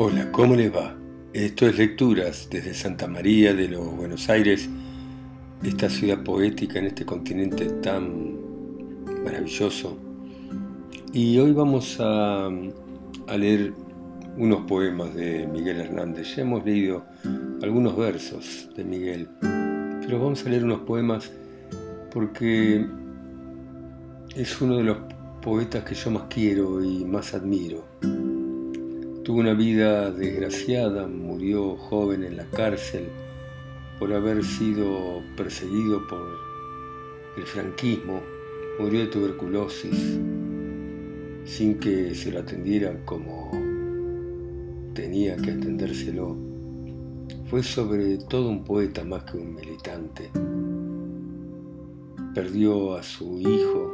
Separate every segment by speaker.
Speaker 1: Hola, ¿cómo les va? Esto es Lecturas desde Santa María de los Buenos Aires, esta ciudad poética en este continente tan maravilloso. Y hoy vamos a, leer unos poemas de Miguel Hernández. Ya hemos leído algunos versos de Miguel, pero vamos a leer unos poemas porque es uno de los poetas que yo más quiero y más admiro. Tuvo una vida desgraciada, murió joven en la cárcel por haber sido perseguido por el franquismo, murió de tuberculosis sin que se lo atendieran como tenía que atendérselo. Fue sobre todo un poeta más que un militante. Perdió a su hijo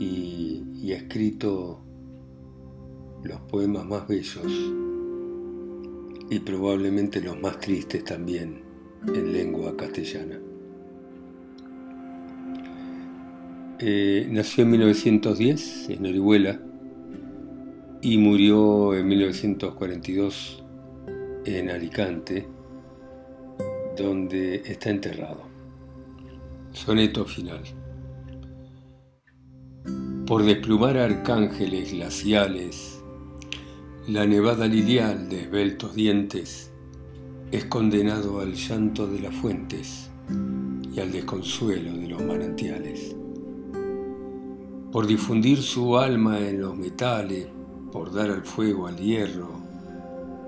Speaker 1: y, y ha escrito los poemas más bellos y probablemente los más tristes también en lengua castellana. Eh, nació en 1910 en Orihuela y murió en 1942 en Alicante, donde está enterrado. Soneto final. Por desplumar arcángeles glaciales, la nevada lilial de esbeltos dientes es condenado al llanto de las fuentes y al desconsuelo de los manantiales. Por difundir su alma en los metales, por dar al fuego, al hierro,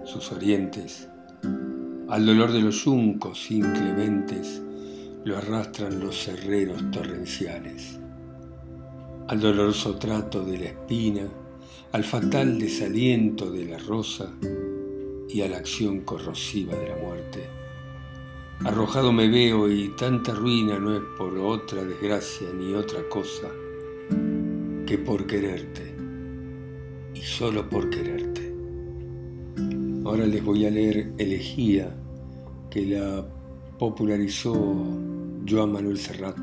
Speaker 1: sus orientes, al dolor de los yuncos inclementes lo arrastran los herreros torrenciales, al doloroso trato de la espina, al fatal desaliento de la rosa y a la acción corrosiva de la muerte. Arrojado me veo y tanta ruina no es por otra desgracia ni otra cosa que por quererte y solo por quererte. Ahora les voy a leer Elegía que la popularizó Joan Manuel Serrat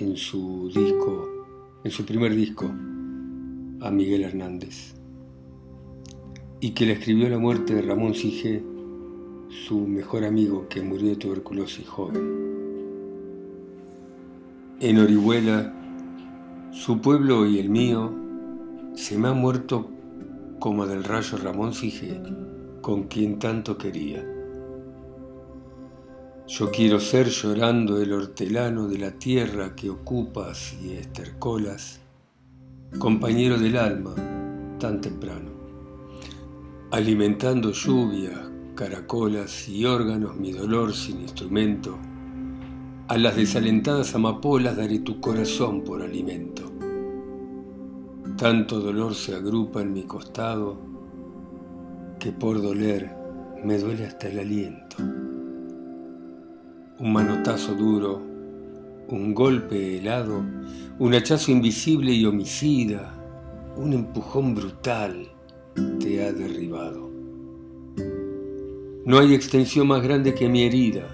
Speaker 1: en su disco, en su primer disco, a Miguel Hernández y que le escribió la muerte de Ramón Sige, su mejor amigo que murió de tuberculosis joven. En Orihuela, su pueblo y el mío, se me ha muerto como del rayo Ramón Sige, con quien tanto quería. Yo quiero ser llorando el hortelano de la tierra que ocupas y estercolas, compañero del alma tan temprano alimentando lluvias, caracolas y órganos mi dolor sin instrumento. A las desalentadas amapolas daré tu corazón por alimento. Tanto dolor se agrupa en mi costado que por doler me duele hasta el aliento. Un manotazo duro, un golpe helado, un hachazo invisible y homicida, un empujón brutal te ha derribado. No hay extensión más grande que mi herida.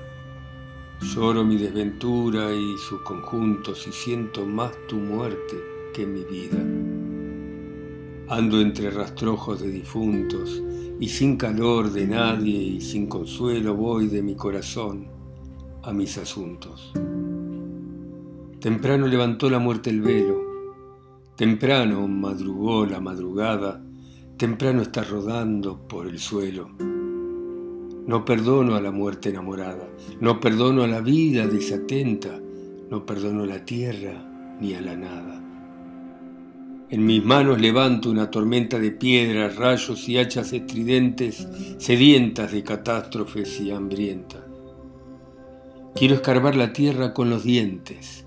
Speaker 1: Lloro mi desventura y sus conjuntos y siento más tu muerte que mi vida. Ando entre rastrojos de difuntos y sin calor de nadie y sin consuelo voy de mi corazón a mis asuntos. Temprano levantó la muerte el velo, temprano madrugó la madrugada temprano está rodando por el suelo. No perdono a la muerte enamorada, no perdono a la vida desatenta, no perdono a la tierra ni a la nada. En mis manos levanto una tormenta de piedras, rayos y hachas estridentes, sedientas de catástrofes y hambrientas. Quiero escarbar la tierra con los dientes,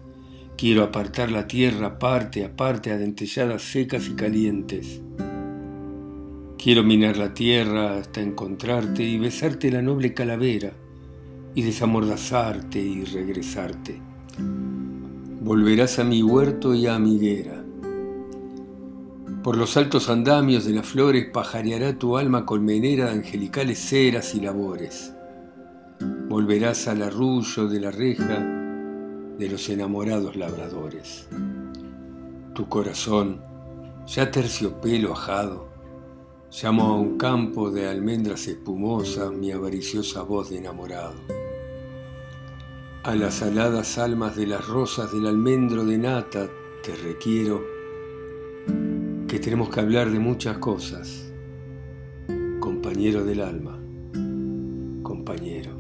Speaker 1: quiero apartar la tierra parte a parte a dentelladas secas y calientes. Quiero minar la tierra hasta encontrarte y besarte la noble calavera y desamordazarte y regresarte. Volverás a mi huerto y a mi higuera. Por los altos andamios de las flores pajareará tu alma colmenera de angelicales ceras y labores. Volverás al arrullo de la reja de los enamorados labradores. Tu corazón, ya terciopelo ajado, Llamo a un campo de almendras espumosas mi avariciosa voz de enamorado. A las aladas almas de las rosas del almendro de nata te requiero que tenemos que hablar de muchas cosas, compañero del alma, compañero.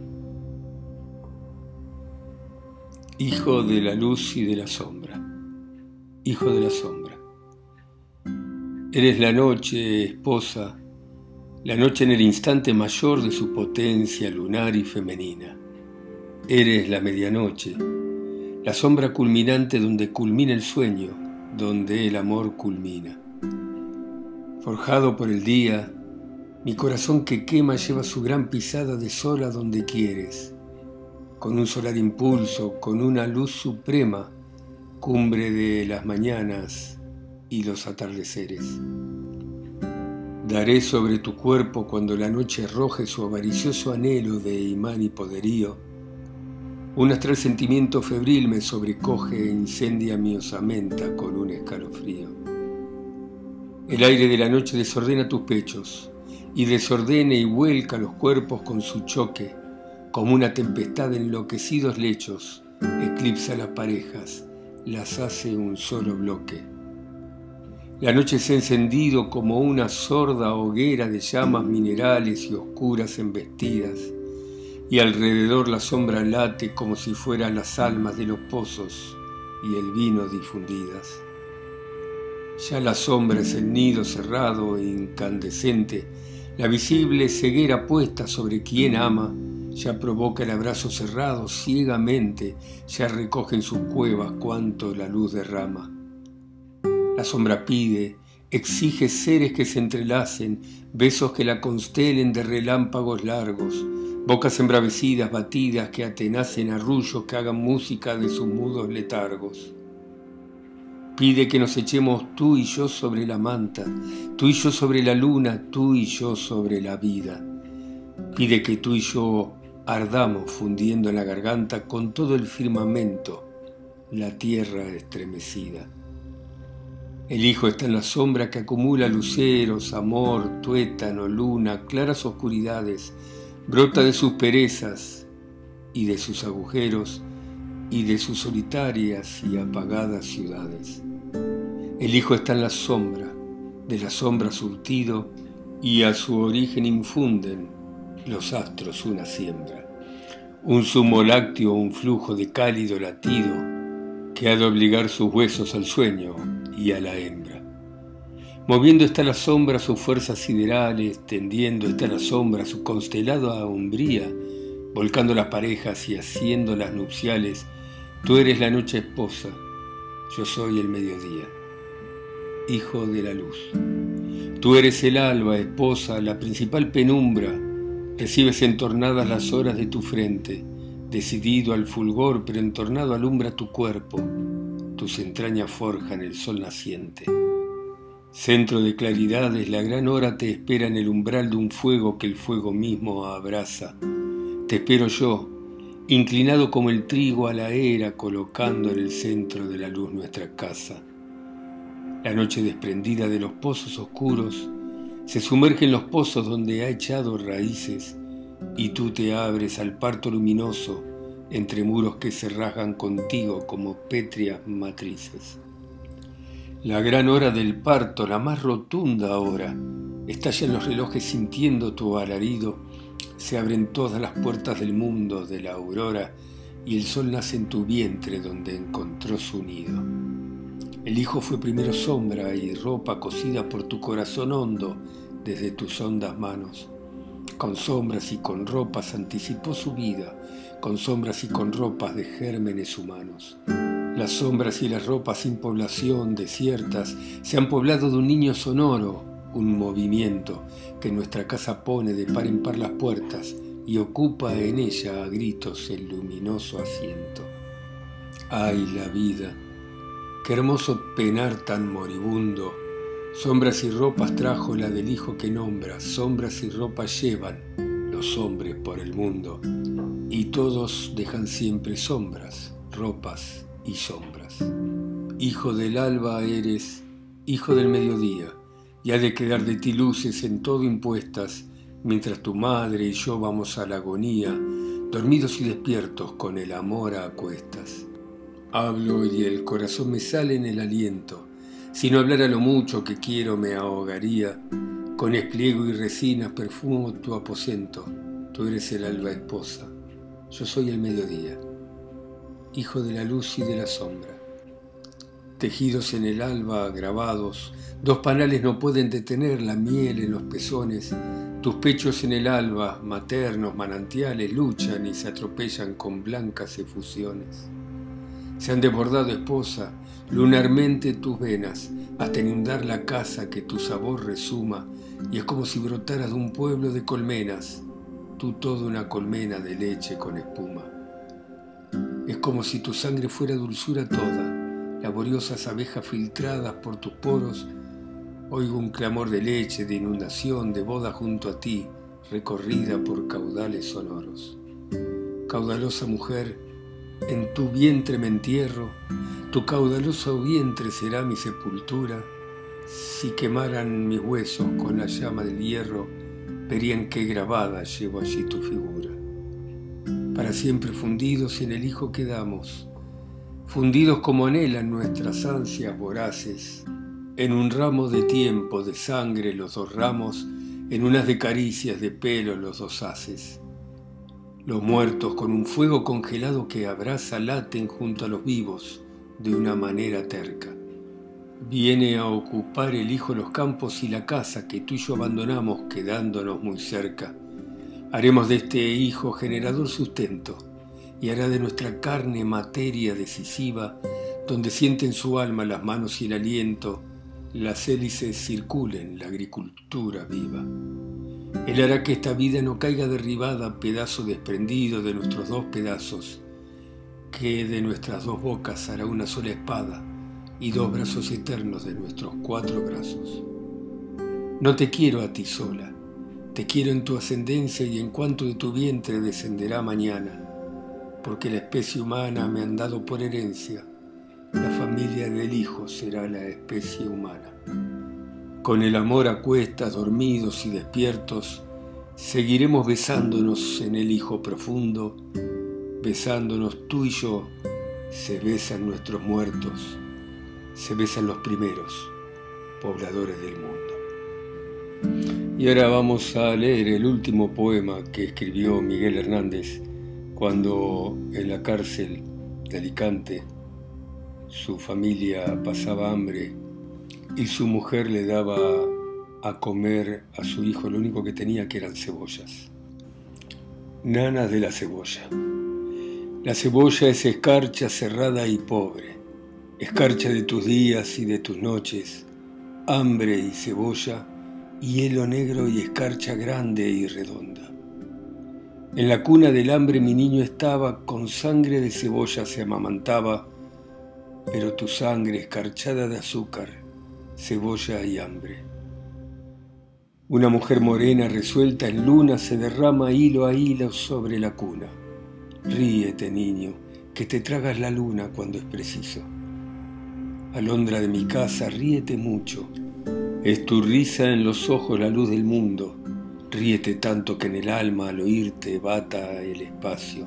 Speaker 1: Hijo de la luz y de la sombra, hijo de la sombra. Eres la noche, esposa, la noche en el instante mayor de su potencia lunar y femenina. Eres la medianoche, la sombra culminante donde culmina el sueño, donde el amor culmina. Forjado por el día, mi corazón que quema lleva su gran pisada de sol donde quieres con un solar impulso, con una luz suprema, cumbre de las mañanas y los atardeceres. Daré sobre tu cuerpo cuando la noche roje su avaricioso anhelo de imán y poderío. Un astral sentimiento febril me sobrecoge e incendia mi osamenta con un escalofrío. El aire de la noche desordena tus pechos y desordena y vuelca los cuerpos con su choque como una tempestad de enloquecidos lechos, eclipsa las parejas, las hace un solo bloque. La noche se ha encendido como una sorda hoguera de llamas minerales y oscuras embestidas, y alrededor la sombra late como si fueran las almas de los pozos y el vino difundidas. Ya la sombra es el nido cerrado e incandescente, la visible ceguera puesta sobre quien ama, ya provoca el abrazo cerrado ciegamente, ya recoge en sus cuevas cuanto la luz derrama. La sombra pide, exige seres que se entrelacen, besos que la constelen de relámpagos largos, bocas embravecidas, batidas que atenacen arrullos que hagan música de sus mudos letargos. Pide que nos echemos tú y yo sobre la manta, tú y yo sobre la luna, tú y yo sobre la vida. Pide que tú y yo ardamos fundiendo en la garganta con todo el firmamento la tierra estremecida. El hijo está en la sombra que acumula luceros, amor, tuétano, luna, claras oscuridades, brota de sus perezas y de sus agujeros y de sus solitarias y apagadas ciudades. El hijo está en la sombra, de la sombra surtido, y a su origen infunden los astros una siembra, un zumo lácteo, un flujo de cálido latido que ha de obligar sus huesos al sueño y a la hembra. Moviendo está la sombra sus fuerzas siderales, tendiendo está la sombra su constelada umbría, volcando las parejas y haciendo las nupciales. Tú eres la noche esposa, yo soy el mediodía, hijo de la luz. Tú eres el alba, esposa, la principal penumbra, Recibes entornadas las horas de tu frente, decidido al fulgor, pero entornado alumbra tu cuerpo, tus entrañas forjan el sol naciente. Centro de claridades, la gran hora te espera en el umbral de un fuego que el fuego mismo abraza. Te espero yo, inclinado como el trigo a la era, colocando en el centro de la luz nuestra casa. La noche desprendida de los pozos oscuros se sumerge en los pozos donde ha echado raíces y tú te abres al parto luminoso entre muros que se rasgan contigo como pétreas matrices. La gran hora del parto, la más rotunda hora, estalla en los relojes sintiendo tu alarido, se abren todas las puertas del mundo de la aurora y el sol nace en tu vientre donde encontró su nido. El hijo fue primero sombra y ropa cosida por tu corazón hondo desde tus hondas manos. Con sombras y con ropas anticipó su vida, con sombras y con ropas de gérmenes humanos. Las sombras y las ropas sin población, desiertas, se han poblado de un niño sonoro, un movimiento que nuestra casa pone de par en par las puertas y ocupa en ella a gritos el luminoso asiento. ¡Ay la vida! Qué hermoso penar tan moribundo. Sombras y ropas trajo la del hijo que nombra, sombras y ropas llevan los hombres por el mundo, y todos dejan siempre sombras, ropas y sombras. Hijo del alba eres, hijo del mediodía, y ha de quedar de ti luces en todo impuestas, mientras tu madre y yo vamos a la agonía, dormidos y despiertos con el amor a acuestas. Hablo y el corazón me sale en el aliento, si no hablara lo mucho que quiero me ahogaría, con espliego y resinas perfumo tu aposento, tú eres el alba esposa, yo soy el mediodía, hijo de la luz y de la sombra. Tejidos en el alba, grabados, dos panales no pueden detener la miel en los pezones, tus pechos en el alba, maternos manantiales, luchan y se atropellan con blancas efusiones. Se han desbordado, esposa, lunarmente tus venas, hasta inundar la casa que tu sabor resuma, y es como si brotaras de un pueblo de colmenas, tú toda una colmena de leche con espuma. Es como si tu sangre fuera dulzura toda, laboriosas abejas filtradas por tus poros, oigo un clamor de leche, de inundación, de boda junto a ti, recorrida por caudales sonoros. Caudalosa mujer, en tu vientre me entierro, tu caudaloso vientre será mi sepultura. Si quemaran mis huesos con la llama del hierro, verían qué grabada llevo allí tu figura. Para siempre fundidos en el Hijo quedamos, fundidos como anhelan nuestras ansias voraces, en un ramo de tiempo, de sangre los dos ramos, en unas de caricias de pelo los dos haces. Los muertos con un fuego congelado que abraza laten junto a los vivos de una manera terca. Viene a ocupar el hijo los campos y la casa que tú y yo abandonamos quedándonos muy cerca. Haremos de este hijo generador sustento y hará de nuestra carne materia decisiva, donde sienten su alma las manos y el aliento, las hélices circulen, la agricultura viva. Él hará que esta vida no caiga derribada, pedazo desprendido de nuestros dos pedazos, que de nuestras dos bocas hará una sola espada y dos brazos eternos de nuestros cuatro brazos. No te quiero a ti sola, te quiero en tu ascendencia y en cuanto de tu vientre descenderá mañana porque la especie humana me han dado por herencia, la familia del Hijo será la especie humana. Con el amor a cuestas, dormidos y despiertos, seguiremos besándonos en el Hijo profundo, besándonos tú y yo, se besan nuestros muertos, se besan los primeros pobladores del mundo. Y ahora vamos a leer el último poema que escribió Miguel Hernández cuando en la cárcel de Alicante su familia pasaba hambre y su mujer le daba a comer a su hijo lo único que tenía que eran cebollas. Nanas de la cebolla. La cebolla es escarcha cerrada y pobre, escarcha de tus días y de tus noches, hambre y cebolla, hielo negro y escarcha grande y redonda. En la cuna del hambre mi niño estaba, con sangre de cebolla se amamantaba, pero tu sangre escarchada de azúcar, cebolla y hambre. Una mujer morena resuelta en luna se derrama hilo a hilo sobre la cuna. Ríete, niño, que te tragas la luna cuando es preciso. Alondra de mi casa, ríete mucho. Es tu risa en los ojos la luz del mundo Ríete tanto que en el alma al oírte bata el espacio.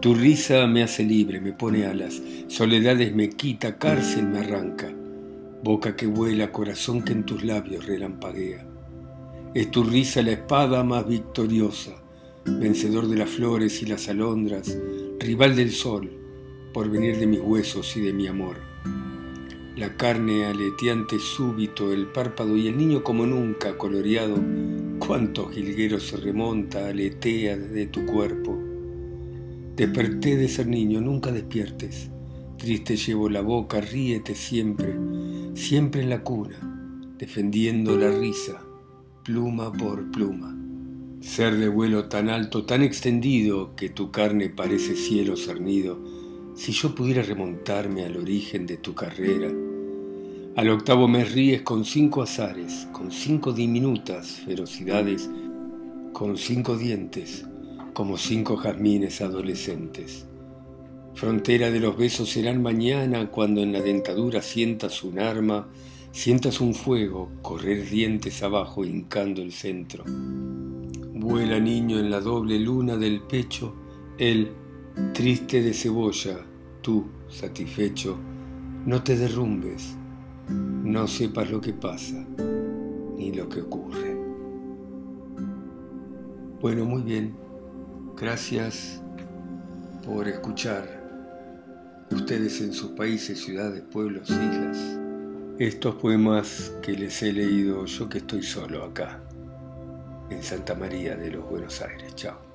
Speaker 1: Tu risa me hace libre, me pone alas, soledades me quita, cárcel me arranca. Boca que vuela, corazón que en tus labios relampaguea. Es tu risa la espada más victoriosa, vencedor de las flores y las alondras, rival del sol, por venir de mis huesos y de mi amor. La carne aleteante súbito, el párpado y el niño como nunca coloreado, Cuántos jilgueros se remonta, aletea desde tu cuerpo. Desperté de ser niño, nunca despiertes. Triste llevo la boca, ríete siempre, siempre en la cuna, defendiendo la risa, pluma por pluma. Ser de vuelo tan alto, tan extendido, que tu carne parece cielo cernido, si yo pudiera remontarme al origen de tu carrera, al octavo mes ríes con cinco azares, con cinco diminutas ferocidades, con cinco dientes, como cinco jazmines adolescentes. Frontera de los besos serán mañana cuando en la dentadura sientas un arma, sientas un fuego correr dientes abajo hincando el centro. Vuela niño en la doble luna del pecho, él, triste de cebolla, tú, satisfecho, no te derrumbes, no sepas lo que pasa ni lo que ocurre. Bueno, muy bien. Gracias por escuchar ustedes en sus países, ciudades, pueblos, islas, estos poemas que les he leído yo que estoy solo acá, en Santa María de los Buenos Aires. Chao.